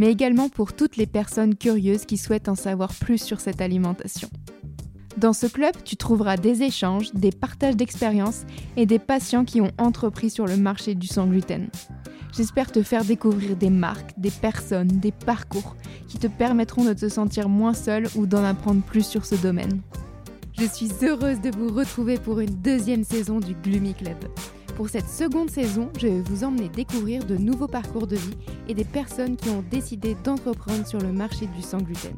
mais également pour toutes les personnes curieuses qui souhaitent en savoir plus sur cette alimentation. Dans ce club, tu trouveras des échanges, des partages d'expériences et des patients qui ont entrepris sur le marché du sans gluten. J'espère te faire découvrir des marques, des personnes, des parcours qui te permettront de te sentir moins seul ou d'en apprendre plus sur ce domaine. Je suis heureuse de vous retrouver pour une deuxième saison du Gloomy Club. Pour cette seconde saison, je vais vous emmener découvrir de nouveaux parcours de vie et des personnes qui ont décidé d'entreprendre sur le marché du sans gluten.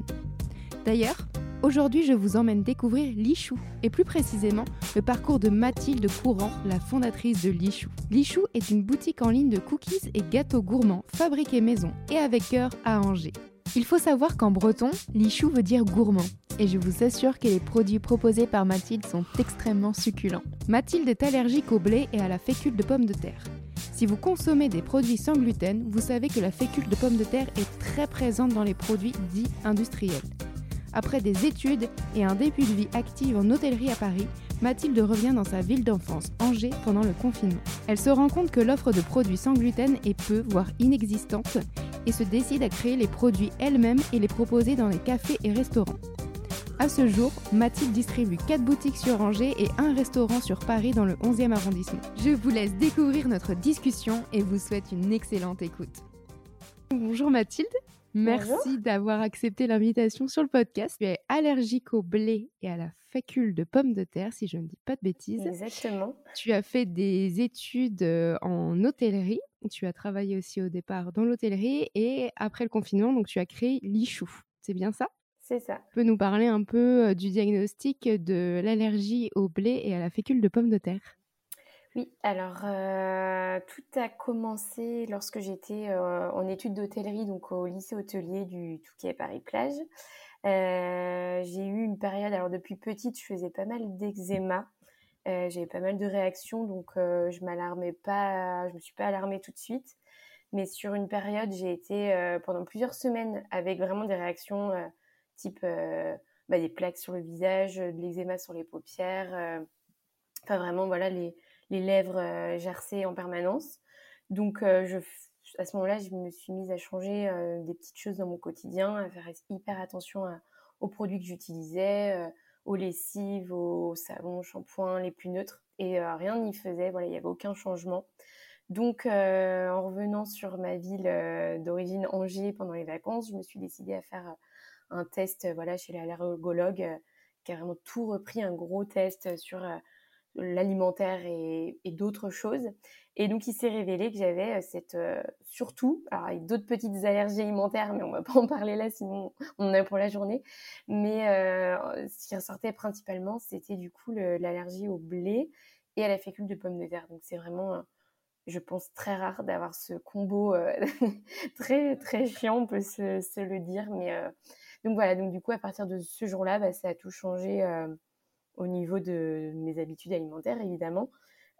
D'ailleurs, aujourd'hui je vous emmène découvrir Lichou, et plus précisément le parcours de Mathilde Courant, la fondatrice de Lichou. Lichou est une boutique en ligne de cookies et gâteaux gourmands fabriqués maison et avec cœur à Angers. Il faut savoir qu'en breton, Lichou veut dire gourmand, et je vous assure que les produits proposés par Mathilde sont extrêmement succulents. Mathilde est allergique au blé et à la fécule de pomme de terre. Si vous consommez des produits sans gluten, vous savez que la fécule de pomme de terre est très présente dans les produits dits industriels. Après des études et un début de vie active en hôtellerie à Paris, Mathilde revient dans sa ville d'enfance, Angers, pendant le confinement. Elle se rend compte que l'offre de produits sans gluten est peu, voire inexistante, et se décide à créer les produits elle-même et les proposer dans les cafés et restaurants. À ce jour, Mathilde distribue 4 boutiques sur Angers et un restaurant sur Paris dans le 11e arrondissement. Je vous laisse découvrir notre discussion et vous souhaite une excellente écoute. Bonjour Mathilde, merci d'avoir accepté l'invitation sur le podcast. Tu es allergique au blé et à la fécule de pommes de terre, si je ne dis pas de bêtises. Exactement. Tu as fait des études euh, en hôtellerie. Tu as travaillé aussi au départ dans l'hôtellerie et après le confinement, donc tu as créé l'Ichou. C'est bien ça? C'est ça. Tu peux nous parler un peu euh, du diagnostic de l'allergie au blé et à la fécule de pommes de terre? Oui, alors euh, tout a commencé lorsque j'étais euh, en études d'hôtellerie, donc au lycée hôtelier du Touquet Paris-Plage. Euh, j'ai eu une période, alors depuis petite, je faisais pas mal d'eczéma. J'avais pas mal de réactions, donc je m'alarmais pas, je me suis pas alarmée tout de suite. Mais sur une période, j'ai été pendant plusieurs semaines avec vraiment des réactions type euh, bah, des plaques sur le visage, de l'eczéma sur les paupières, euh, enfin vraiment voilà les, les lèvres euh, gercées en permanence. Donc euh, à ce moment-là, je me suis mise à changer euh, des petites choses dans mon quotidien, à faire hyper attention aux produits que j'utilisais, euh, aux lessives, aux savons, shampoings les plus neutres. Et euh, rien n'y faisait, voilà, il n'y avait aucun changement. Donc, euh, en revenant sur ma ville euh, d'origine Angers pendant les vacances, je me suis décidée à faire euh, un test euh, voilà, chez l'allergologue euh, a vraiment tout repris, un gros test sur euh, l'alimentaire et, d'autres choses. Et donc, il s'est révélé que j'avais euh, cette, euh, surtout, alors avec d'autres petites allergies alimentaires, mais on va pas en parler là, sinon on en a pour la journée. Mais euh, ce qui ressortait principalement, c'était du coup le- l'allergie au blé et à la fécule de pomme de terre. Donc, c'est vraiment, euh, je pense, très rare d'avoir ce combo euh, très, très chiant, on peut se, se le dire. Mais euh, donc voilà, donc du coup, à partir de ce jour-là, bah, ça a tout changé euh, au niveau de mes habitudes alimentaires, évidemment.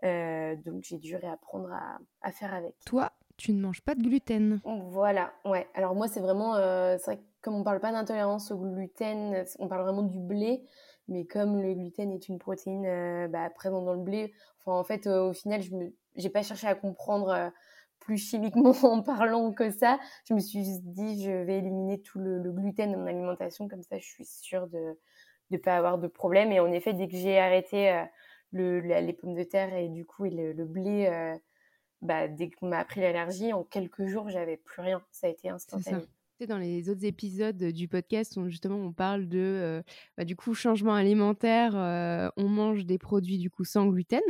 Euh, donc j'ai dû réapprendre à, à faire avec. Toi, tu ne manges pas de gluten. Voilà, ouais. Alors moi, c'est vraiment, euh, c'est vrai que comme on parle pas d'intolérance au gluten, on parle vraiment du blé. Mais comme le gluten est une protéine euh, bah, présente dans le blé, enfin en fait, euh, au final, je j'ai pas cherché à comprendre plus chimiquement en parlant que ça. Je me suis juste dit, je vais éliminer tout le, le gluten dans mon alimentation, comme ça, je suis sûre de ne pas avoir de problème. Et en effet, dès que j'ai arrêté euh, le, la- les pommes de terre et du coup et le, le blé, euh, bah, dès qu'on m'a appris l'allergie, en quelques jours, j'avais plus rien. Ça a été instantané. Sais, Dans les autres épisodes du podcast, on, justement, on parle de euh, bah, du coup changement alimentaire. euh, on mange des produits du coup sans gluten,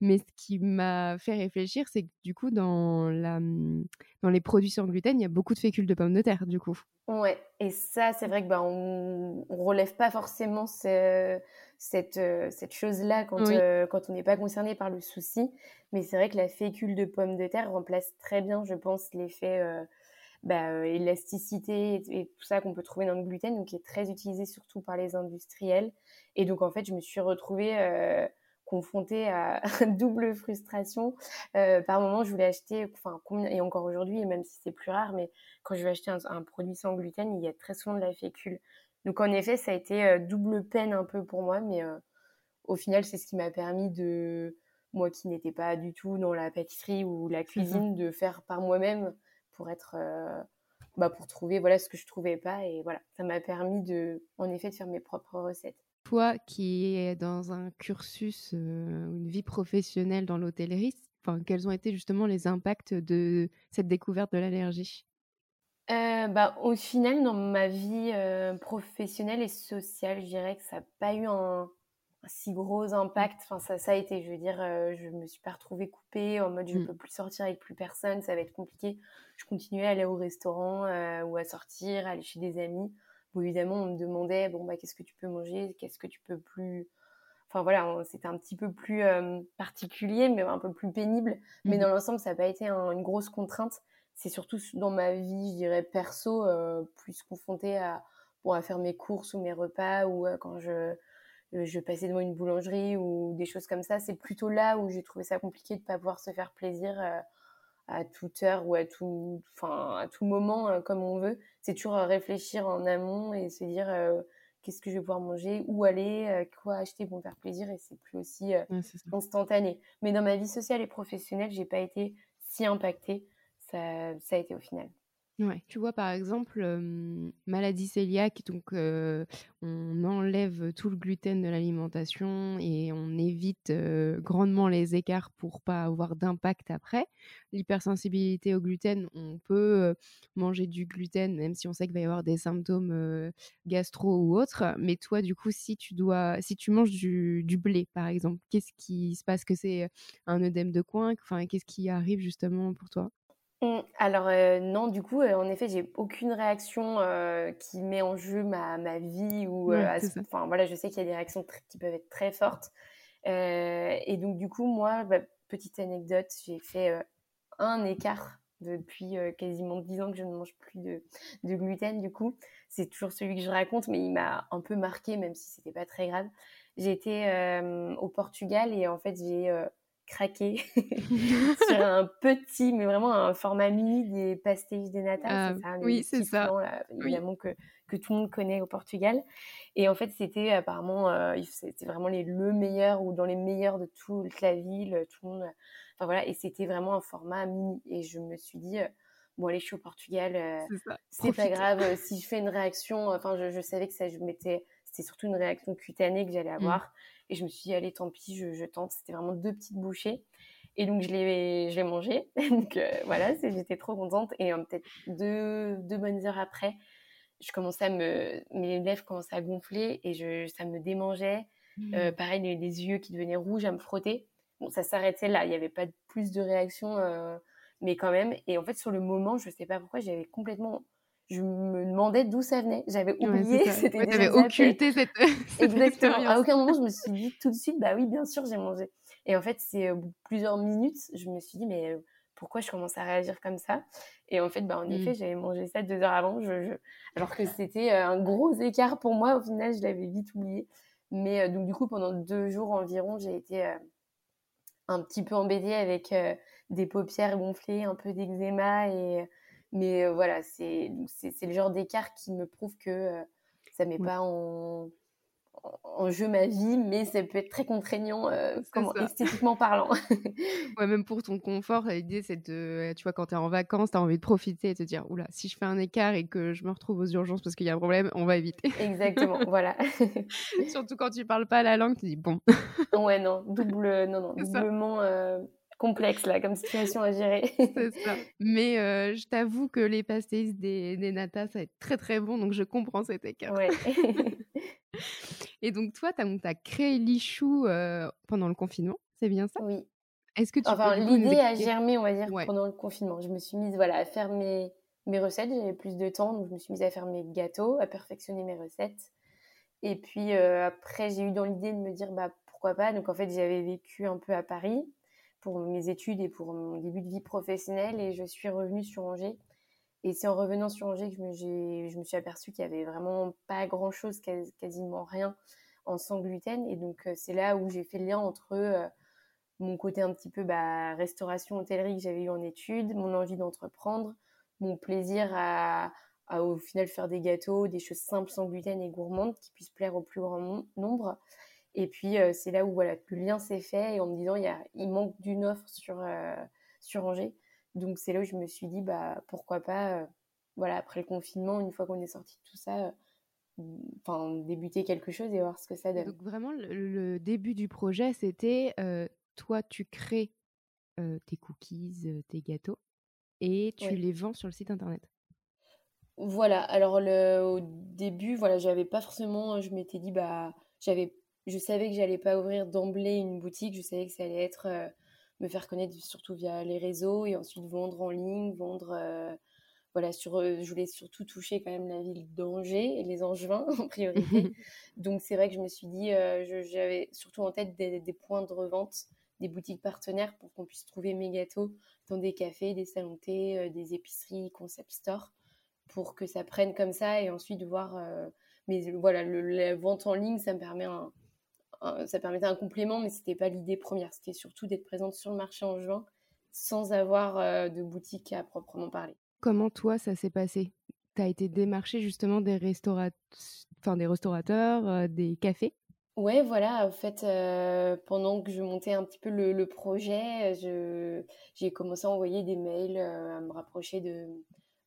mais ce qui m'a fait réfléchir, c'est que du coup dans la hum, dans les produits sans gluten, il y a beaucoup de fécule de pommes de terre du coup. Ouais, et ça, c'est vrai que bah, on, on relève pas forcément ce- cette, euh, cette chose-là quand, Oui. euh, quand on n'est pas concerné par le souci. Mais c'est vrai que la fécule de pomme de terre remplace très bien, je pense, l'effet bah, élasticité et, tout ça qu'on peut trouver dans le gluten, donc qui est très utilisé surtout par les industriels. Et donc en fait, je me suis retrouvée confrontée à double frustration. par moment, je voulais acheter, enfin, et encore aujourd'hui, même si c'est plus rare, mais quand je vais acheter un, produit sans gluten, il y a très souvent de la fécule. Donc en effet, ça a été double peine un peu pour moi, mais au final, c'est ce qui m'a permis de, moi qui n'étais pas du tout dans la pâtisserie ou la cuisine, de faire par moi-même pour être, bah, pour trouver voilà ce que je trouvais pas et voilà, ça m'a permis de, en effet, de faire mes propres recettes. Toi qui es dans un cursus, une vie professionnelle dans l'hôtellerie, enfin, quels ont été justement les impacts de cette découverte de l'allergie? Bah, au final, dans ma vie professionnelle et sociale, je dirais que ça n'a pas eu un, si gros impact. Enfin, ça, ça a été, je veux dire, je me suis pas retrouvée coupée en mode je ne mmh. peux plus sortir avec plus personne, ça va être compliqué. Je continuais à aller au restaurant ou à sortir, à aller chez des amis évidemment, on me demandait, bon, bah, qu'est-ce que tu peux manger, qu'est-ce que tu peux plus. Enfin voilà, c'était un petit peu plus particulier, mais un peu plus pénible. Mais mmh dans l'ensemble, ça n'a pas été une grosse contrainte. C'est surtout dans ma vie, je dirais, perso, plus confrontée à, bon, à faire mes courses ou mes repas ou quand je, je passais devant une boulangerie ou des choses comme ça. C'est plutôt là où j'ai trouvé ça compliqué de ne pas pouvoir se faire plaisir à toute heure ou à tout, enfin, à tout moment euh, comme on veut. C'est toujours euh, réfléchir en amont et se dire euh, qu'est-ce que je vais pouvoir manger, où aller, quoi acheter pour me faire plaisir et c'est plus aussi instantané. Mais dans ma vie sociale et professionnelle, j'ai pas été si impactée. Ça, ça a été au final. Ouais. Tu vois, par exemple, maladie cœliaque, donc on enlève tout le gluten de l'alimentation et on évite grandement les écarts pour pas avoir d'impact après. L'hypersensibilité au gluten, on peut manger du gluten, même si on sait qu'il va y avoir des symptômes gastro ou autres. Mais toi, du coup, si tu dois, si tu manges du, blé, par exemple, qu'est-ce qui se passe? Que c'est un œdème de coin? Qu'est-ce qui arrive justement pour toi? Alors euh, non, du coup, euh, en effet, j'ai aucune réaction euh, qui met en jeu ma, ma vie ou enfin voilà, je sais qu'il y a des réactions qui peuvent être très fortes. et donc du coup, moi, bah, petite anecdote, j'ai fait un écart depuis quasiment 10 ans que je ne mange plus de, de gluten. Du coup, c'est toujours celui que je raconte, mais il m'a un peu marqué, même si c'était pas très grave. J'ai été au Portugal et en fait, j'ai craqué sur un petit, mais vraiment un format mini des pastéis des natas. Ah, oui, c'est ça. évidemment que, que tout le monde connaît au Portugal. Et en fait, c'était apparemment, euh, c'était vraiment les, le meilleur ou dans les meilleurs de toute la ville. Tout le monde, enfin voilà, et c'était vraiment un format mini. Et je me suis dit, euh, bon, allez, je suis au Portugal, euh, c'est pas grave. si je fais une réaction, enfin, je, je savais que ça, je m'étais, c'était surtout une réaction cutanée que j'allais mmh. avoir. Et je me suis dit, allez, tant pis, je, tente. C'était vraiment deux petites bouchées. Et donc, je l'ai, je l'ai mangé. donc, euh, voilà, j'étais trop contente. Et euh, peut-être deux, deux bonnes heures après, je commençais à me, mes lèvres commençaient à gonfler et je, ça me démangeait. Mmh. Euh, pareil, les, les, yeux qui devenaient rouges à me frotter. Bon, ça s'arrêtait là. Il n'y avait pas plus de réaction, mais quand même. Et en fait, sur le moment, je ne sais pas pourquoi, j'avais complètement je me demandais d'où ça venait. J'avais oublié. c'était ouais, occulté cette, Exactement. À aucun moment, je me suis dit tout de suite, bah oui, bien sûr, j'ai mangé. Et en fait, c'est plusieurs minutes, je me suis dit, mais pourquoi je commence à réagir comme ça? Et en fait, bah, en effet, mmh. j'avais mangé ça deux heures avant, je, alors que c'était un gros écart pour moi. Au final, je l'avais vite oublié. Mais euh, donc, du coup, pendant deux jours environ, j'ai été un petit peu embêtée avec des paupières gonflées, un peu d'eczéma et mais voilà, c'est le genre d'écart qui me prouve que ça ne met pas en, en, jeu ma vie, mais ça peut être très contraignant comment, esthétiquement parlant. ouais, même pour ton confort, l'idée c'est de, tu vois, quand tu es en vacances, tu as envie de profiter et de te dire, oula, si je fais un écart et que je me retrouve aux urgences parce qu'il y a un problème, on va éviter. Exactement, voilà. Surtout quand tu parles pas la langue, tu dis, bon. ouais, non, double, non, non, doublement complexe là comme situation à gérer. ça. Mais euh, je t'avoue que les pastéis des, des natas, ça va être très très bon, donc je comprends cet écart. Ouais. Et donc toi, tu as, créé l'Ichou euh, pendant le confinement, c'est bien ça? Oui. Est-ce que tu enfin, l'idée a germé, on va dire, pendant le confinement. Je me suis mise voilà, à faire mes, mes recettes, j'avais plus de temps, donc je me suis mise à faire mes gâteaux, à perfectionner mes recettes. Et puis euh, après, j'ai eu dans l'idée de me dire, bah, pourquoi pas? Donc en fait, j'avais vécu un peu à Paris pour mes études et pour mon début de vie professionnelle et je suis revenue sur Angers. Et c'est en revenant sur Angers que je me, je me suis aperçue qu'il y avait vraiment pas grand-chose, quasiment rien en sans gluten. Et donc, c'est là où j'ai fait le lien entre mon côté un petit peu bah, restauration, hôtellerie que j'avais eu en études, mon envie d'entreprendre, mon plaisir à, au final faire des gâteaux, des choses simples sans gluten et gourmandes qui puissent plaire au plus grand nombre. Et puis c'est là où voilà, le lien s'est fait et en me disant il, y a, il manque d'une offre sur, sur Angers. Donc c'est là où je me suis dit bah, pourquoi pas, voilà, après le confinement, une fois qu'on est sorti de tout ça, enfin débuter quelque chose et voir ce que ça donne. Donc vraiment le, début du projet c'était toi, tu crées tes cookies, tes gâteaux, et tu les vends sur le site internet. Voilà, alors le, au début, voilà, j'avais pas forcément, je m'étais dit, bah, j'avais, je savais que j'allais pas ouvrir d'emblée une boutique, je savais que ça allait être me faire connaître surtout via les réseaux et ensuite vendre en ligne, vendre, voilà, sur, je voulais surtout toucher quand même la ville d'Angers et les Angevins en priorité. Donc c'est vrai que je me suis dit, j'avais surtout en tête des, des, points de revente des boutiques partenaires pour qu'on puisse trouver mes gâteaux dans des cafés, des salons thé, euh, des épiceries, concept store, pour que ça prenne comme ça et ensuite voir. Euh, mais voilà, la vente en ligne, ça me permet un, ça permettait un complément, mais c'était pas l'idée première. C'était surtout d'être présente sur le marché en juin sans avoir euh, de boutique à proprement parler. Comment toi ça s'est passé? Tu as été démarché justement des, enfin, des restaurateurs, des cafés? Ouais, voilà, en fait, euh, pendant que je montais un petit peu le, projet, j'ai commencé à envoyer des mails, euh, à me rapprocher de,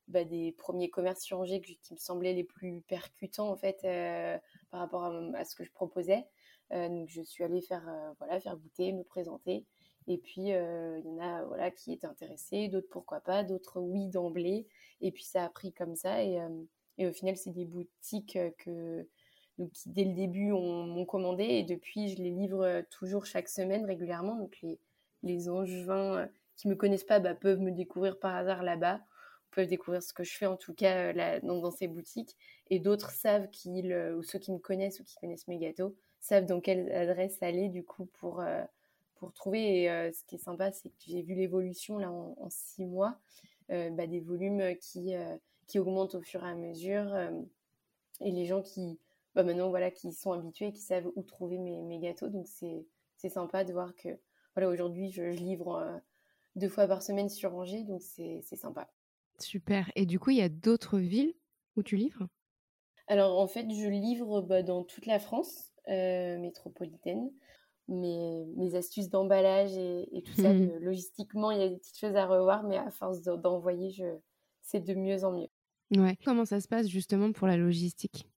bah, des premiers commerces sur qui me semblaient les plus percutants, en fait, euh, par rapport à, ce que je proposais. Donc, je suis allée faire, voilà, faire goûter, me présenter. Et puis, il y en a, voilà, qui étaient intéressés, d'autres pourquoi pas, d'autres oui d'emblée. Et puis, ça a pris comme ça. Et, et au final, c'est des boutiques que donc qui dès le début m'ont commandé et depuis je les livre euh, toujours chaque semaine régulièrement. Donc les, les angevins euh, qui me connaissent pas bah, peuvent me découvrir par hasard là-bas, peuvent découvrir ce que je fais en tout cas euh, dans, ces boutiques. Et d'autres savent qu'ils, ou ceux qui me connaissent ou qui connaissent mes gâteaux, savent dans quelle adresse aller du coup pour, pour trouver. Et ce qui est sympa, c'est que j'ai vu l'évolution là en, six mois, bah, des volumes qui, qui augmentent au fur et à mesure. et les gens qui, bah, maintenant voilà, qui sont habitués, qui savent où trouver mes, mes gâteaux. Donc c'est sympa de voir que voilà, aujourd'hui je, livre euh, deux fois par semaine sur Angers, donc c'est sympa. Super. Et du coup, il y a d'autres villes où tu livres? Alors en fait, je livre bah, dans toute la France euh, métropolitaine. Mes, mes astuces d'emballage et, tout ça, logistiquement, il y a des petites choses à revoir, mais à force d'envoyer, je c'est de mieux en mieux. Ouais. Comment ça se passe justement pour la logistique?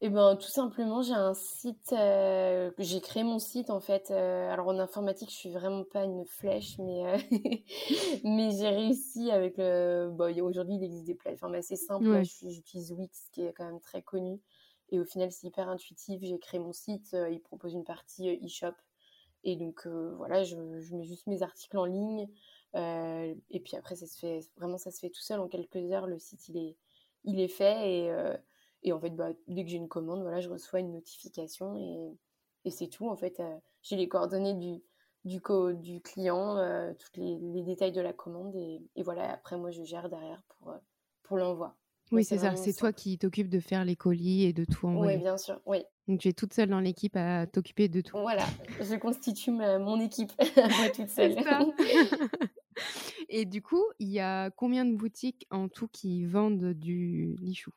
Eh ben, tout simplement, j'ai un site, euh, j'ai créé mon site en fait. Euh, alors en informatique, je suis vraiment pas une flèche, mais euh, mais j'ai réussi avec le. Bon, aujourd'hui, il existe des plateformes assez simples. J'utilise Wix, qui est quand même très connu, et au final, c'est hyper intuitif. J'ai créé mon site, il propose une partie e-shop, et donc voilà, je, mets juste mes articles en ligne, et puis après, ça se fait vraiment, ça se fait tout seul en quelques heures. Le site, il est il est fait et en fait, bah, dès que j'ai une commande, voilà, je reçois une notification et, c'est tout. En fait, euh, j'ai les coordonnées du, client, euh, tous les, détails de la commande et, et, voilà, après, moi, je gère derrière pour, euh, pour l'envoi. Oui, c'est ça. C'est toi qui t'occupes de faire les colis et de tout envoyer. Oui, bien sûr. Oui. Donc, tu es toute seule dans l'équipe à t'occuper de tout. Voilà, je constitue mon équipe moi toute seule. et du coup, il y a combien de boutiques en tout qui vendent du lichou?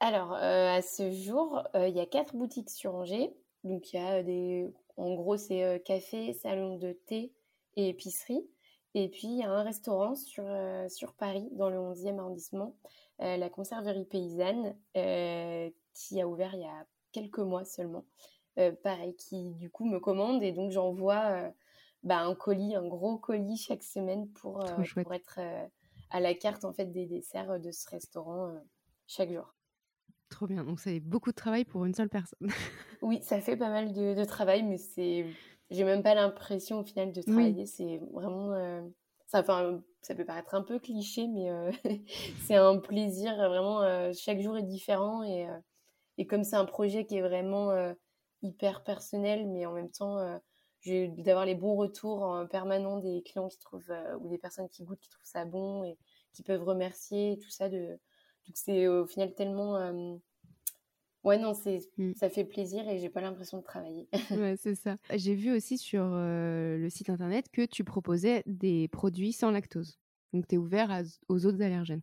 Alors, euh, à ce jour, euh, il y a quatre boutiques sur Angers. Donc, il y a des. En gros, c'est euh, café, salon de thé et épicerie. Et puis, il y a un restaurant sur, sur Paris, dans le 11e arrondissement, la Conserverie Paysanne, qui a ouvert il y a quelques mois seulement. pareil, qui du coup me commande et donc j'envoie bah, un colis, un gros colis chaque semaine pour, pour être à la carte en fait des desserts de ce restaurant chaque jour. Trop bien. Donc, c'est beaucoup de travail pour une seule personne. oui, ça fait pas mal de, travail, mais c'est. J'ai même pas l'impression au final de travailler. C'est vraiment. Euh, ça, ça peut paraître un peu cliché, mais euh, c'est un plaisir. Vraiment, euh, chaque jour est différent. Et, et comme c'est un projet qui est vraiment hyper personnel, mais en même temps, d'avoir les bons retours en permanent des clients qui trouvent, ou des personnes qui goûtent, qui trouvent ça bon et qui peuvent remercier, tout ça. De... Donc c'est au final tellement Ouais, non, c'est, mmh. ça fait plaisir et j'ai pas l'impression de travailler. ouais, c'est ça. J'ai vu aussi sur le site internet que tu proposais des produits sans lactose. Donc, tu es ouvert aux autres allergènes.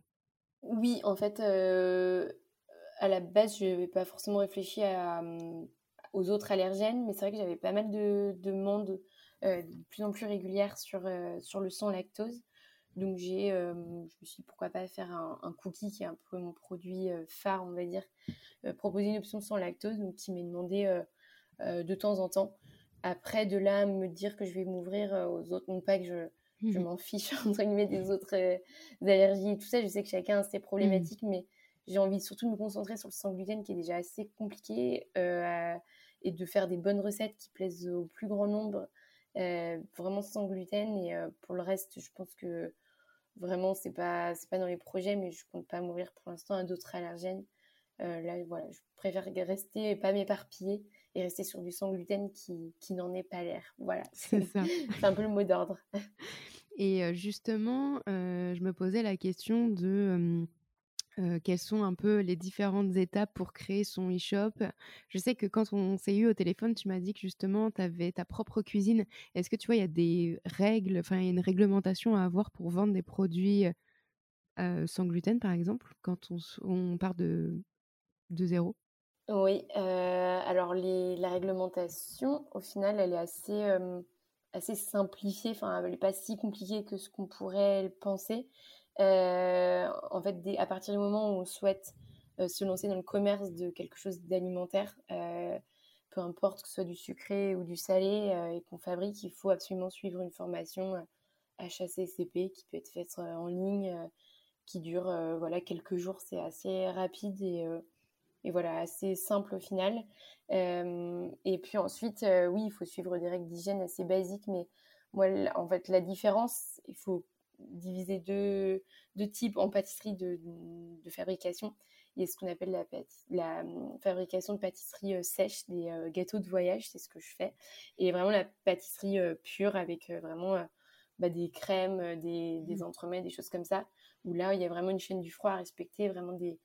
Oui, en fait, à la base, je n'avais pas forcément réfléchi à, mmh, aux autres allergènes, mais c'est vrai que j'avais pas mal de demandes de plus en plus régulières sur, sur le sans lactose. Donc j'ai, je me suis dit pourquoi pas faire un, cookie qui est un peu mon produit phare, on va dire, proposer une option sans lactose, donc qui m'est demandé de temps en temps. Après, de là, me dire que je vais m'ouvrir aux autres, non pas que je, je mmh m'en fiche entre guillemets des autres allergies et tout ça. Je sais que chacun a ses problématiques, mais j'ai envie surtout de me concentrer sur le sans gluten qui est déjà assez compliqué et de faire des bonnes recettes qui plaisent au plus grand nombre, vraiment sans gluten. Et pour le reste, je pense que Vraiment, c'est pas, c'est pas dans les projets, mais je compte pas mourir pour l'instant à d'autres allergènes. Euh, là, voilà, je préfère rester et pas m'éparpiller et rester sur du sans gluten qui, qui n'en est pas l'air. Voilà, c'est ça. c'est un peu le mot d'ordre. Et euh, justement, euh, je me posais la question de quelles sont un peu les différentes étapes pour créer son e-shop? Je sais que quand on s'est eu au téléphone, tu m'as dit que justement, tu avais ta propre cuisine. Est-ce que tu vois, il y a des règles, enfin, il y a une réglementation à avoir pour vendre des produits sans gluten, par exemple, quand on, part de, de zéro? Oui, alors la réglementation, au final, elle est assez, assez simplifiée. Enfin, elle n'est pas si compliquée que ce qu'on pourrait penser. Euh, en fait, à partir du moment où on souhaite euh, se lancer dans le commerce de quelque chose d'alimentaire, euh, peu importe que ce soit du sucré ou du salé et qu'on fabrique, il faut absolument suivre une formation HACCP qui peut être faite en ligne, qui dure voilà quelques jours. C'est assez rapide et, et, voilà assez simple au final. et puis ensuite, oui, il faut suivre des règles d'hygiène assez basiques, mais moi, en fait, la différence, il faut diviser deux, deux, types en pâtisserie de, de, fabrication. Il y a ce qu'on appelle la, la, hum, fabrication de pâtisserie euh, sèche, des euh, gâteaux de voyage, c'est ce que je fais. Et vraiment la pâtisserie euh, pure avec vraiment bah, des crèmes, des, des mmh. entremets, des choses comme ça, où là, il y a vraiment une chaîne du froid à respecter, vraiment des,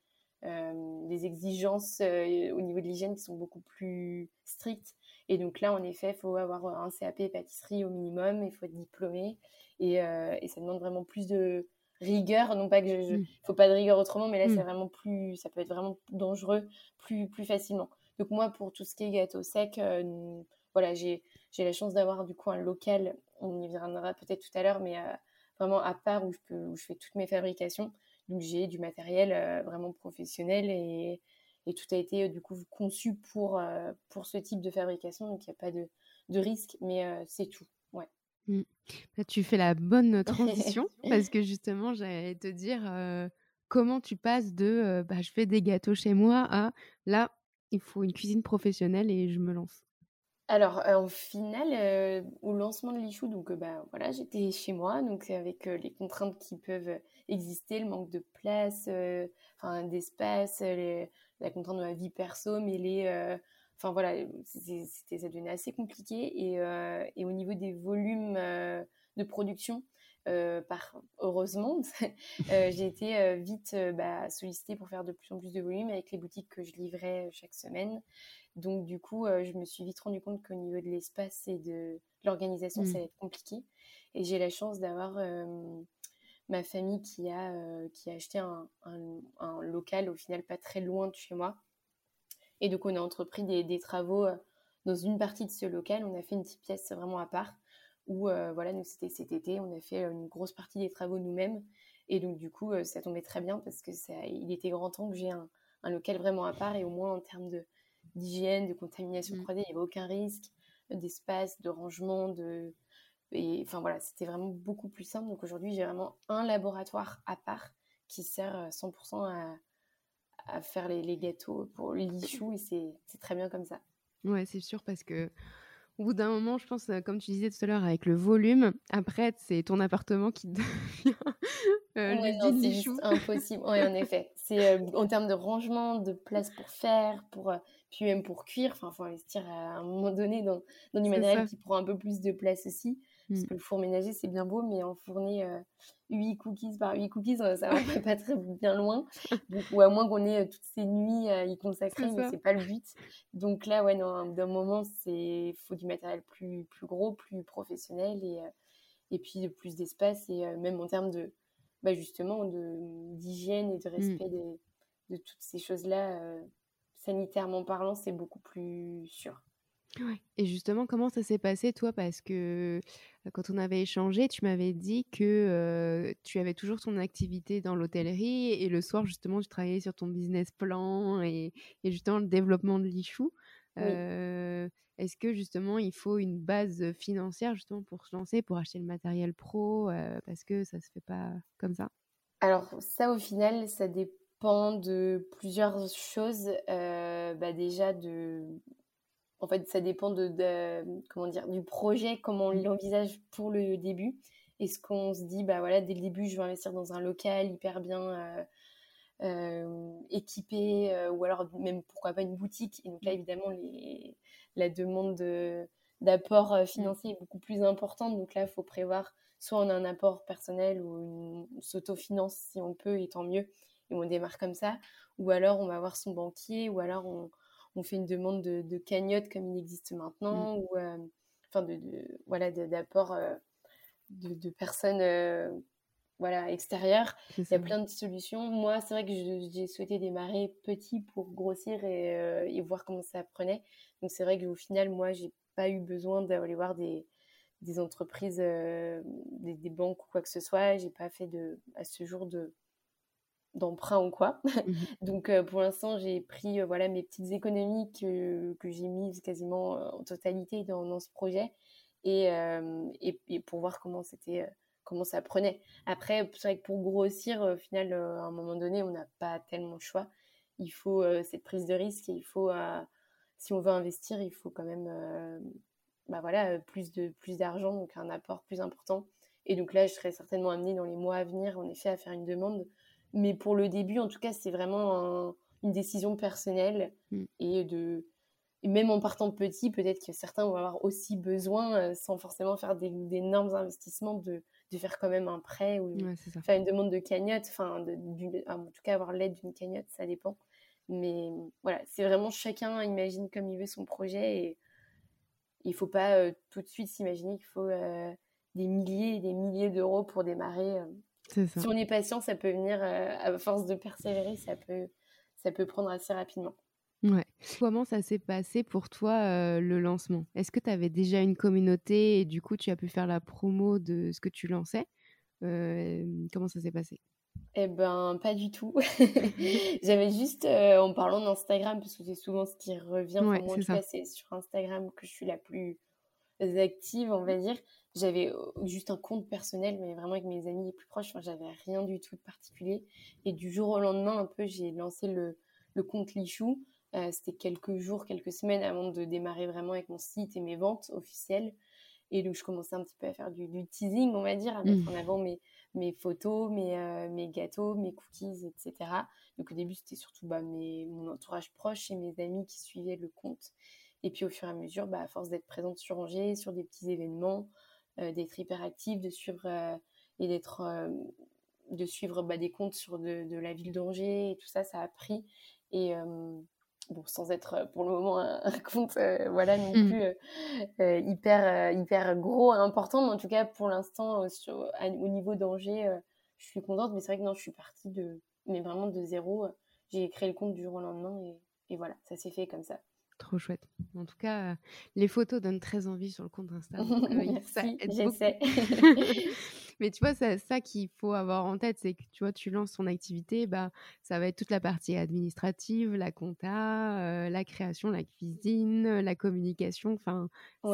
des exigences au niveau de l'hygiène qui sont beaucoup plus strictes. Et donc là, en effet, il faut avoir un CAP pâtisserie au minimum, il faut être diplômé. Euh, et, ça demande vraiment plus de rigueur. Non pas que je, ne mm. faut pas de rigueur autrement, mais là, c'est mm. vraiment plus, ça peut être vraiment dangereux plus, plus facilement. Donc moi, pour tout ce qui est gâteau sec, euh, voilà, j'ai la chance d'avoir du coup un local, on y viendra peut-être tout à l'heure, mais euh, vraiment à part où je, peux, où je fais toutes mes fabrications. Donc j'ai du matériel vraiment professionnel et, et, tout a été du coup conçu pour, pour ce type de fabrication. Donc il n'y a pas de, de risque, mais c'est tout. Mmh. Bah, tu fais la bonne transition parce que justement, j'allais te dire comment tu passes de bah, je fais des gâteaux chez moi à là, il faut une cuisine professionnelle et je me lance. Alors, au final, au lancement de l'Ichou, donc bah, voilà, j'étais chez moi, donc avec les contraintes qui peuvent exister, le manque de place, enfin d'espace, la contrainte de ma vie perso, mais les Enfin voilà, c'était, ça devenait assez compliqué. Et, euh, et au niveau des volumes euh, de production, euh, par, heureusement, j'ai été vite bah, sollicitée pour faire de plus en plus de volume avec les boutiques que je livrais chaque semaine. Donc du coup, je me suis vite rendu compte qu'au niveau de l'espace et de l'organisation, ça mmh. allait être compliqué. Et j'ai la chance d'avoir ma famille qui a, qui a acheté un, un, local au final pas très loin de chez moi et donc, on a entrepris des, travaux euh, dans une partie de ce local. On a fait une petite pièce vraiment à part où, euh, voilà, nous, c'était cet été. On a fait euh, une grosse partie des travaux nous-mêmes. Et donc, du coup, ça tombait très bien parce que ça, il était grand temps que j'ai un, local vraiment à part et au moins en termes de, d'hygiène, de contamination mmh. croisée, il n'y avait aucun risque d'espace, de rangement, de... Et enfin voilà, c'était vraiment beaucoup plus simple. Donc aujourd'hui, j'ai vraiment un laboratoire à part qui sert 100% à, à faire les, gâteaux pour l'ichou et c'est très bien comme ça. Ouais, c'est sûr parce que au bout d'un moment, je pense, euh, comme tu disais tout à l'heure, avec le volume, après, c'est ton appartement qui devient euh, C'est juste impossible. oui, en effet. C'est euh, en termes de rangement, de place pour faire, pour, euh, puis même pour cuire. Enfin, il faut investir à un moment donné dans, dans du matériel qui prend un peu plus de place aussi. Parce que le four ménager, c'est bien beau, mais enfourner euh, 8 cookies par 8 cookies, ça va pas très bien loin. ou à moins qu'on ait toutes ces nuits à y consacrer, mais c'est pas le but. Donc là, ouais, d'un moment, il faut du matériel plus, plus gros, plus professionnel et, et puis plus d'espace. Et même en termes de, bah, justement, d'hygiène et de mmh. respect des, de toutes ces choses-là, sanitairement parlant, c'est beaucoup plus sûr. Et justement, comment ça s'est passé, toi? Parce que quand on avait échangé, tu m'avais dit que tu avais toujours ton activité dans l'hôtellerie et le soir, justement, tu travaillais sur ton business plan et, justement le développement de l'Ichou. Est-ce que justement, il faut une base financière justement pour se lancer, pour acheter le matériel pro Parce que ça se fait pas comme ça? Alors, ça, au final, ça dépend de plusieurs choses. bah déjà, de en fait, ça dépend de, comment dire, du projet, comment on mmh. l'envisage pour le début. Est-ce qu'on se dit, bah voilà, dès le début, je vais investir dans un local hyper bien euh, euh, équipé, euh, ou alors même pourquoi pas une boutique. Et donc là, mmh. évidemment, les, la demande d'apport mmh. financier est beaucoup plus importante. Donc là, il faut prévoir soit on a un apport personnel ou une s'autofinance si on peut, et tant mieux. Et on démarre comme ça. Ou alors on va voir son banquier, ou alors on, on fait une demande de, cagnotte comme il existe maintenant, mmh. ou euh, enfin de, voilà d'apport euh, de, personnes euh, voilà extérieures. Il y a plein de solutions. Moi, c'est vrai que j'ai souhaité démarrer petit pour grossir et, voir comment ça prenait. Donc c'est vrai qu'au final, moi, j'ai pas eu besoin d'aller voir des, entreprises, des, des, banques ou quoi que ce soit. J'ai pas fait de, à ce jour de d'emprunt ou quoi. Mmh Donc euh, pour l'instant, j'ai pris euh, voilà mes petites économies que, que j'ai mises quasiment euh, en totalité dans, dans ce projet et, et, pour voir comment c'était comment ça prenait. Après, c'est vrai que pour grossir, au final, à un moment donné, on n'a pas tellement le choix. Il faut cette prise de risque et il faut, si on veut investir, il faut quand même bah voilà, plus de plus d'argent, donc un apport plus important. Et donc là, je serais certainement amenée dans les mois à venir, en effet, à faire une demande mais pour le début, en tout cas, c'est vraiment une décision personnelle. Mm. Et, de, même en partant petit, peut-être que certains vont avoir aussi besoin, euh, sans forcément faire d'énormes investissements, de, de, faire quand même un prêt ou faire une demande de cagnotte. Enfin, en tout cas, avoir l'aide d'une cagnotte, ça dépend. Mais voilà, c'est vraiment chacun imagine comme il veut son projet. Et il ne faut pas euh, tout de suite s'imaginer qu'il faut euh, des milliers et des milliers d'euros pour démarrer. Si on est patient, ça peut venir, euh, à force de persévérer, ça peut, ça peut prendre assez rapidement. Ouais. Comment ça s'est passé pour toi euh, le lancement? Est-ce que tu avais déjà une communauté et du coup tu as pu faire la promo de ce que tu lançais? Euh, Comment ça s'est passé? Eh ben pas du tout. J'avais juste en parlant d'Instagram parce que c'est souvent ce qui revient. Ouais, moi, c'est sur Instagram que je suis la plus active, on va dire. J'avais juste un compte personnel, mais vraiment avec mes amis les plus proches. Enfin, j'avais rien du tout de particulier. Et du jour au lendemain, un peu, j'ai lancé le, le compte Lichou. Euh, c'était quelques jours, quelques semaines avant de démarrer vraiment avec mon site et mes ventes officielles. Et donc, je commençais un petit peu à faire du, teasing, on va dire, à mettre mmh. en avant mes, mes photos, mes, euh, mes gâteaux, mes cookies, etc. Donc, au début, c'était surtout bah, mes, mon entourage proche et mes amis qui suivaient le compte. Et puis au fur et à mesure, bah, à force d'être présente sur Angers, sur des petits événements, euh, d'être hyper active, de suivre euh, et d'être euh, de suivre bah, des comptes sur de, la ville d'Angers et tout ça, ça a pris. Et bon, sans être pour le moment un, compte voilà non mmh. plus hyper hyper gros important, mais en tout cas pour l'instant au niveau d'Angers, je suis contente. Mais c'est vrai que non, je suis partie de mais vraiment de zéro. J'ai créé le compte du jour au lendemain et, et voilà, ça s'est fait comme ça. Trop chouette. En tout cas, les photos donnent très envie sur le compte Insta. Merci, j'essaie. Mais tu vois, c'est ça qu'il faut avoir en tête, c'est que tu vois, tu lances ton activité, bah, ça va être toute la partie administrative, la compta, euh, la création, la cuisine, la communication. Enfin,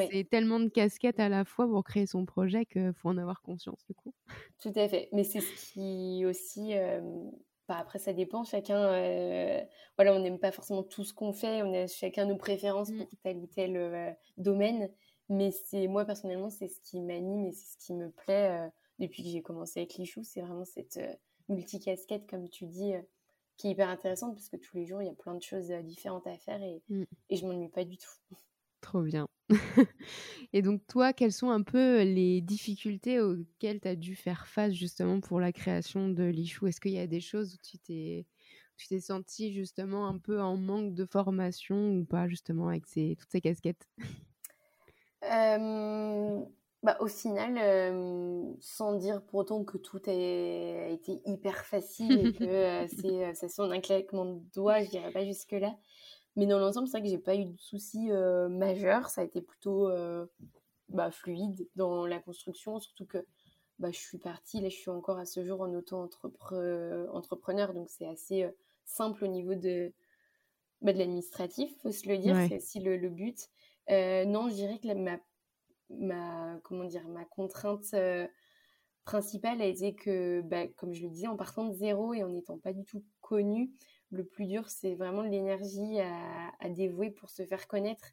c'est tellement de casquettes à la fois pour créer son projet qu'il faut en avoir conscience du coup. Tout à fait. Mais c'est ce qui aussi bah, après, ça dépend. Chacun, euh, voilà, on n'aime pas forcément tout ce qu'on fait. On a chacun nos préférences mmh. pour tel ou tel euh, domaine. Mais c'est moi, personnellement, c'est ce qui m'anime et c'est ce qui me plaît euh, depuis que j'ai commencé avec Lichou. C'est vraiment cette multicasquette, comme tu dis, qui est hyper intéressante parce que tous les jours, il y a plein de choses différentes à faire et, mmh. et je m'ennuie pas du tout. Trop bien. Et donc toi, quelles sont un peu les difficultés auxquelles tu as dû faire face justement pour la création de Lichou Est-ce qu'il y a des choses où tu t'es tu t'es senti justement un peu en manque de formation ou pas justement avec ces, toutes ces casquettes? Bah, au final, sans dire pour autant que tout a été hyper facile et que c'est ça sonne un claquement de doigts, je dirais pas jusque là. Mais dans l'ensemble, c'est vrai que j'ai pas eu de soucis majeurs. Ça a été plutôt bah, fluide dans la construction, surtout que bah, je suis partie, là je suis encore à ce jour en auto-entrepreneur, donc c'est assez simple au niveau de, bah, de l'administratif, faut se le dire, c'est aussi le, le but. non, je dirais que la, ma ma, comment dire, ma contrainte euh, principale a été que, bah, comme je le disais, en partant de zéro et en n'étant pas du tout connu, le plus dur, c'est vraiment de l'énergie à, dévouer pour se faire connaître.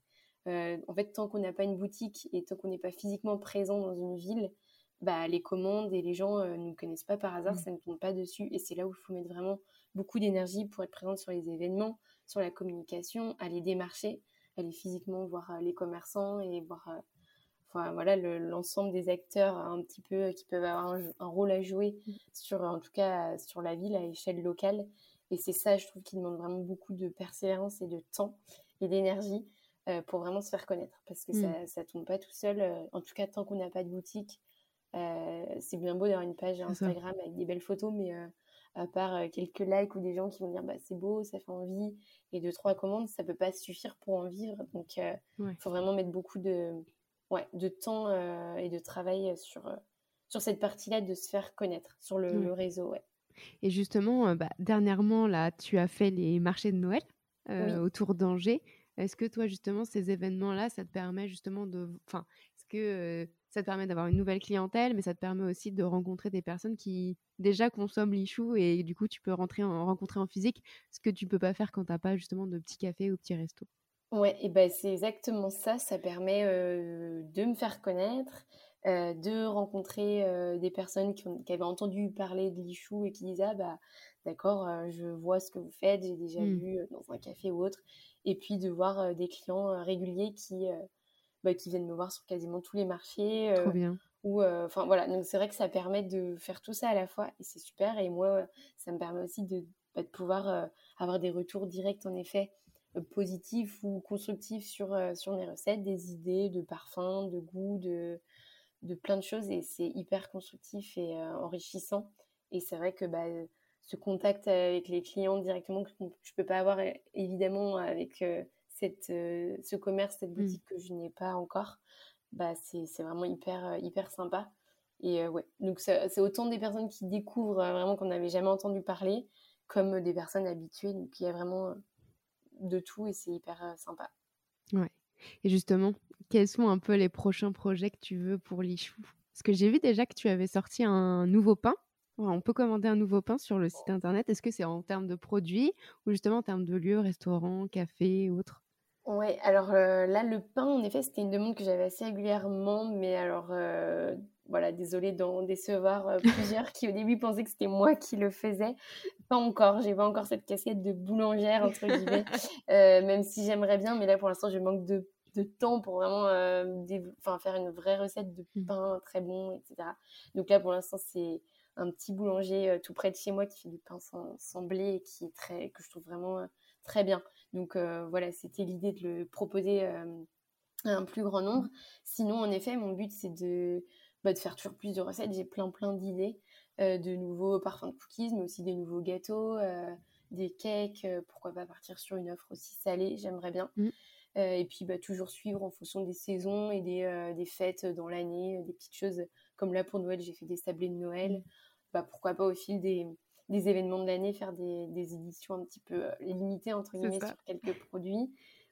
Euh, en fait, tant qu'on n'a pas une boutique et tant qu'on n'est pas physiquement présent dans une ville, bah, les commandes et les gens euh, ne nous connaissent pas par hasard, mmh. ça ne tombe pas dessus. Et c'est là où il faut mettre vraiment beaucoup d'énergie pour être présente sur les événements, sur la communication, aller démarcher, aller physiquement voir les commerçants et voir voilà l'ensemble des acteurs un petit peu qui peuvent avoir un, rôle à jouer mm. sur en tout cas sur la ville à échelle locale et c'est ça je trouve qui demande vraiment beaucoup de persévérance et de temps et d'énergie euh, pour vraiment se faire connaître parce que ça mm. ça tombe pas tout seul euh, en tout cas tant qu'on n'a pas de boutique euh, c'est bien beau d'avoir une page Instagram avec des belles photos mais à part quelques likes ou des gens qui vont dire bah c'est beau ça fait envie et deux trois commandes ça peut pas suffire pour en vivre donc il faut vraiment mettre beaucoup de ouais, de temps et de travail sur, sur cette partie-là, de se faire connaître sur le, réseau. Ouais. Et justement, euh, bah, dernièrement, là, tu as fait les marchés de Noël autour d'Angers. Est-ce que toi, justement, ces événements-là, ça te permet justement de... Enfin, est-ce que ça te permet d'avoir une nouvelle clientèle, mais ça te permet aussi de rencontrer des personnes qui déjà consomment l'ichou et du coup, tu peux rentrer en, rencontrer en physique, ce que tu peux pas faire quand tu n'as pas justement de petits cafés ou petits restos? Ouais, et ben c'est exactement ça. Ça permet de me faire connaître, de rencontrer des personnes qui, avaient entendu parler de l'Ichou et qui disaient ah, bah d'accord, je vois ce que vous faites, j'ai déjà mmh. vu dans un café ou autre, et puis de voir des clients réguliers qui bah, qui viennent me voir sur quasiment tous les marchés. Trop bien. Ou enfin voilà, donc c'est vrai que ça permet de faire tout ça à la fois et c'est super. Et moi, ça me permet aussi de, bah, de pouvoir avoir des retours directs en effet positif ou constructif sur, euh, sur mes recettes, des idées de parfums, de goûts, de, de plein de choses et c'est hyper constructif et euh, enrichissant. Et c'est vrai que bah, ce contact avec les clients directement que je peux pas avoir évidemment avec euh, cette, ce commerce, cette mmh. boutique que je n'ai pas encore, bah, c'est vraiment hyper, hyper sympa. Et ouais, donc c'est autant des personnes qui découvrent vraiment qu'on n'avait jamais entendu parler, comme des personnes habituées. Donc il y a vraiment de tout et c'est hyper euh, sympa. Ouais. Et justement, quels sont un peu les prochains projets que tu veux pour l'Ichou? Parce que j'ai vu déjà que tu avais sorti un nouveau pain. On peut commander un nouveau pain sur le site internet. Est-ce que c'est en termes de produits ou justement en termes de lieux, restaurants, cafés, autres? Ouais, alors euh, là, le pain, en effet, c'était une demande que j'avais assez régulièrement, mais alors euh, voilà, désolée d'en décevoir euh, plusieurs qui au début pensaient que c'était moi qui le faisais. Pas encore, j'ai pas encore cette casquette de boulangère, entre guillemets, euh, même si j'aimerais bien, mais là pour l'instant je manque de, de temps pour vraiment euh, faire une vraie recette de mmh. pain très bon, etc. Donc là pour l'instant c'est un petit boulanger tout près de chez moi qui fait du pain sans, blé et qui est très, que je trouve vraiment très bien. Donc voilà, c'était l'idée de le proposer à un plus grand nombre. Mmh. Sinon, en effet, mon but c'est de bah, de faire toujours plus de recettes. J'ai plein plein d'idées euh, de nouveaux parfums de cookies, mais aussi des nouveaux gâteaux, euh, des cakes. Euh, pourquoi pas partir sur une offre aussi salée J'aimerais bien. Mm. et puis bah, toujours suivre en fonction des saisons et des, des fêtes dans l'année, des petites choses comme là pour Noël, j'ai fait des sablés de Noël. Mm. Bah, pourquoi pas au fil des, des événements de l'année faire des, des, éditions un petit peu limitées entre guillemets sur quelques produits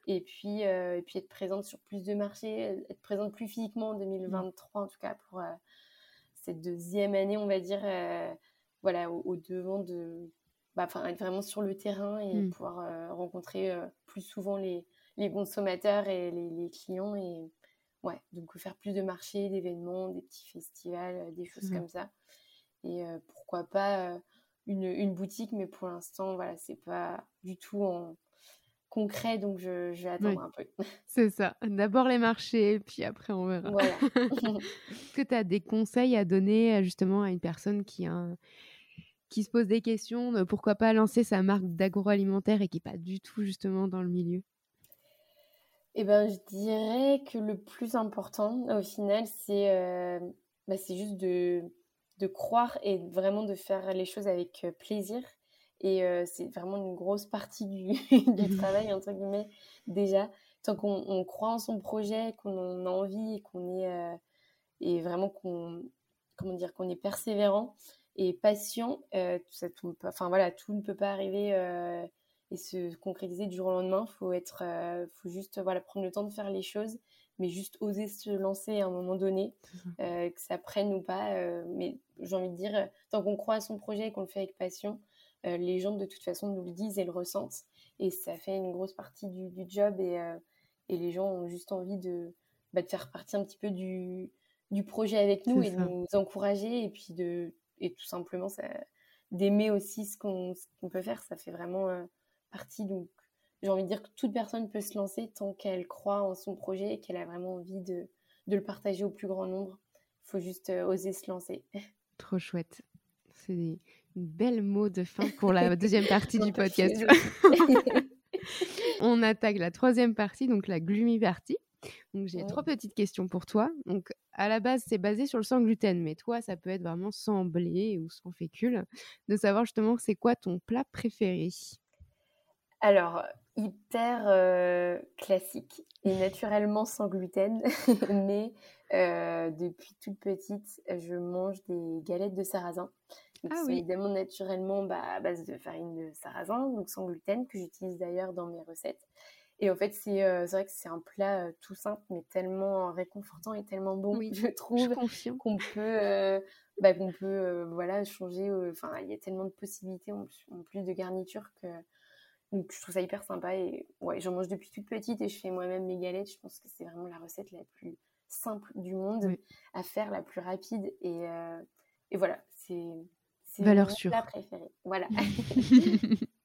et puis, euh, et puis être présente sur plus de marchés, être présente plus physiquement en 2023 en tout cas pour euh, cette deuxième année, on va dire, euh, voilà, au, devant de, bah, enfin être vraiment sur le terrain et mmh. pouvoir rencontrer plus souvent les, les consommateurs et les, les, clients et ouais, donc faire plus de marchés, d'événements, des petits festivals, des choses comme ça. Et pourquoi pas une, une, boutique, mais pour l'instant, voilà, c'est pas du tout en concret, donc je, je vais attendre un peu. C'est ça. D'abord les marchés, puis après on verra. Voilà. Est-ce que tu as des conseils à donner justement à une personne qui a qui se pose des questions de pourquoi pas lancer sa marque d'agroalimentaire et qui n'est pas du tout justement dans le milieu? Eh ben, je dirais que le plus important au final, c'est euh, bah, juste de, de croire et vraiment de faire les choses avec euh, plaisir. Et euh, c'est vraiment une grosse partie du, du, travail, entre guillemets, déjà. Tant qu'on croit en son projet, qu'on en a envie et qu'on est, et vraiment qu'on, comment dire, qu'on est persévérant, et patient, euh, enfin, voilà, tout ne peut pas arriver euh, et se concrétiser du jour au lendemain. Il faut, être, euh, faut juste voilà, prendre le temps de faire les choses, mais juste oser se lancer à un moment donné, que ça prenne ou pas. mais j'ai envie de dire, tant qu'on croit à son projet et qu'on le fait avec passion, les gens de toute façon nous le disent et le ressentent. Et ça fait une grosse partie du, du job et, et, les gens ont juste envie de, bah, de faire partie un petit peu du, du projet avec nous et de nous encourager et puis de et tout simplement d'aimer aussi ce qu'on peut faire. Ça fait vraiment euh, partie. Donc, j'ai envie de dire que toute personne peut se lancer tant qu'elle croit en son projet et qu'elle a vraiment envie de, de, le partager au plus grand nombre. Il faut juste euh, oser se lancer. Trop chouette. C'est belle mot de fin pour la deuxième partie du podcast. On attaque la troisième partie, donc la gloomy partie. Donc j'ai trois petites questions pour toi. Donc à la base c'est basé sur le sans gluten, mais toi ça peut être vraiment sans blé ou sans fécule. De savoir justement c'est quoi ton plat préféré? Alors hyper classique et naturellement sans gluten, mais depuis toute petite je mange des galettes de sarrasin. Ah, oui. évidemment naturellement bah, à base de farine de sarrasin, donc sans gluten, que j'utilise d'ailleurs dans mes recettes. Et en fait, c'est euh, vrai que c'est un plat euh, tout simple, mais tellement réconfortant et tellement bon, oui, je trouve, qu'on peut, euh, bah, qu'on peut voilà, changer. Enfin, il y a tellement de possibilités en, plus de garniture que. Donc, je trouve ça hyper sympa. Et ouais, j'en mange depuis toute petite et je fais moi-même mes galettes. Je pense que c'est vraiment la recette la plus simple du monde à faire, la plus rapide. Et, et voilà, c'est. Valeur sûre. plat préféré. Voilà.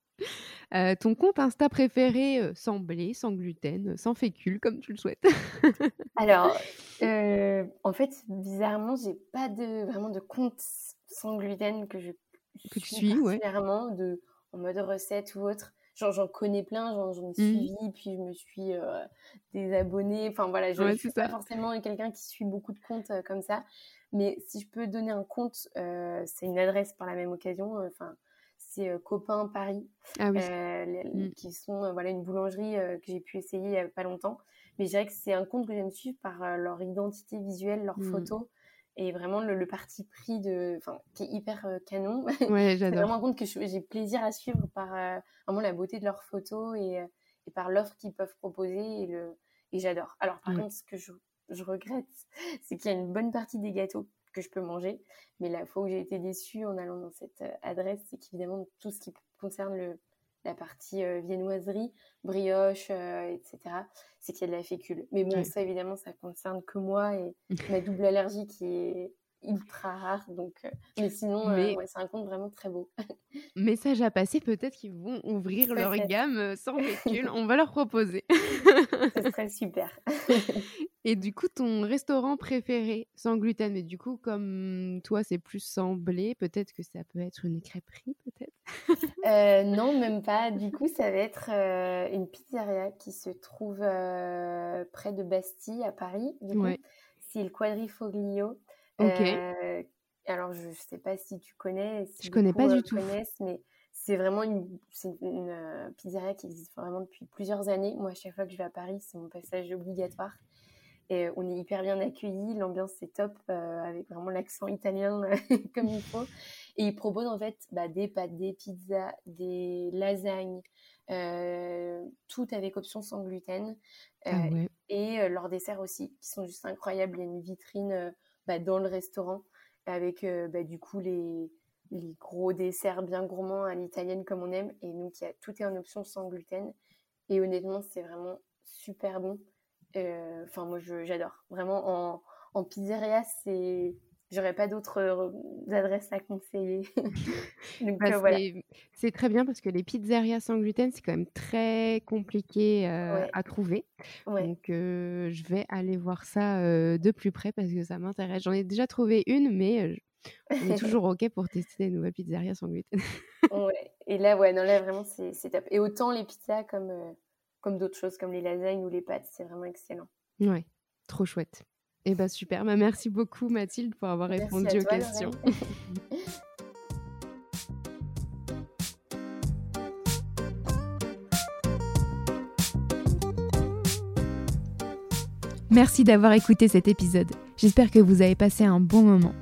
Euh, ton compte Insta préféré euh, sans blé, sans gluten, euh, sans fécule, comme tu le souhaites Alors, en fait, bizarrement, j'ai pas de vraiment de compte sans gluten que je que tu suis, ouais. de en mode recette ou autre. Genre, j'en connais plein, j'en ai mmh. suivi, puis je me suis désabonnée. Enfin voilà, je ne suis pas forcément quelqu'un qui suit beaucoup de comptes comme ça. Mais si je peux donner un compte, c'est une adresse par la même occasion. Enfin, c'est euh, Copain Paris, ah euh, mmh. qui sont euh, voilà, une boulangerie que j'ai pu essayer il n'y a pas longtemps. Mais je dirais que c'est un compte que j'aime suivre par leur identité visuelle, leurs mmh. photos et vraiment le, parti pris de, qui est hyper canon. Ouais, c'est vraiment un compte que j'ai plaisir à suivre par vraiment la beauté de leurs photos et, et par l'offre qu'ils peuvent proposer et, le, et j'adore. Alors par contre, ce que je, je regrette, c'est qu'il y a une bonne partie des gâteaux que je peux manger. Mais la fois où j'ai été déçue en allant dans cette euh, adresse, c'est qu'évidemment, tout ce qui concerne le, la partie euh, viennoiserie, brioche, euh, etc., c'est qu'il y a de la fécule. Mais bon, ça, évidemment, ça concerne que moi et ma double allergie qui est ultra rare. Donc, mais sinon, c'est un compte vraiment très beau. Message à passer, peut-être qu'ils vont ouvrir leur gamme sans fécule. On va leur proposer. Ce serait super. Et du coup, ton restaurant préféré sans gluten, mais du coup, comme toi, c'est plus sans blé, peut-être que ça peut être une crêperie, peut-être? Euh, Non, même pas. Du coup, ça va être euh, une pizzeria qui se trouve euh, près de Bastille, à Paris. C'est le Quadrifoglio. Ok. alors, je ne sais pas si tu connais. Si je connais pas du tout. mais c'est vraiment une, une pizzeria qui existe vraiment depuis plusieurs années. Moi, à chaque fois que je vais à Paris, c'est mon passage obligatoire. Et on est hyper bien accueillis, l'ambiance est top, euh, avec vraiment l'accent italien comme il faut. Et ils proposent en fait bah, des pâtes, des pizzas, des lasagnes, euh, tout avec option sans gluten. Euh, ah et leurs desserts aussi, qui sont juste incroyables. Il y a une vitrine bah, dans le restaurant avec bah, du coup les, les gros desserts bien gourmands à l'italienne comme on aime. Et donc, il y a, tout est en option sans gluten. Et honnêtement, c'est vraiment super bon. Enfin, moi, j'adore. Vraiment, en, en pizzeria, c'est. j'aurais pas d'autres euh, adresses à conseiller. Bah, voilà. C'est très bien parce que les pizzerias sans gluten, c'est quand même très compliqué à trouver. Donc je vais aller voir ça de plus près parce que ça m'intéresse. J'en ai déjà trouvé une, mais on est toujours OK pour tester des nouvelles pizzerias sans gluten. ouais. Et là, ouais, non, là, vraiment, c'est top. Et autant les pizzas comme, comme d'autres choses, comme les lasagnes ou les pâtes, c'est vraiment excellent. Ouais, trop chouette. Eh bien, super. Bah, merci beaucoup, Mathilde, pour avoir répondu aux questions. Merci d'avoir écouté cet épisode. J'espère que vous avez passé un bon moment.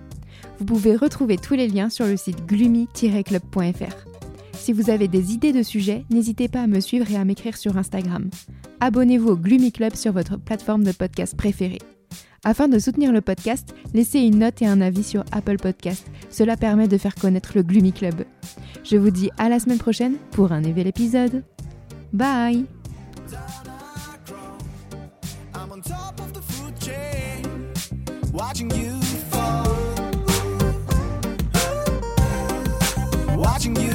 Vous pouvez retrouver tous les liens sur le site gloomy-club.fr. Si vous avez des idées de sujets, n'hésitez pas à me suivre et à m'écrire sur Instagram. Abonnez-vous au Gloomy Club sur votre plateforme de podcast préférée. Afin de soutenir le podcast, laissez une note et un avis sur Apple Podcast. Cela permet de faire connaître le Gloomy Club. Je vous dis à la semaine prochaine pour un nouvel épisode. Bye watching you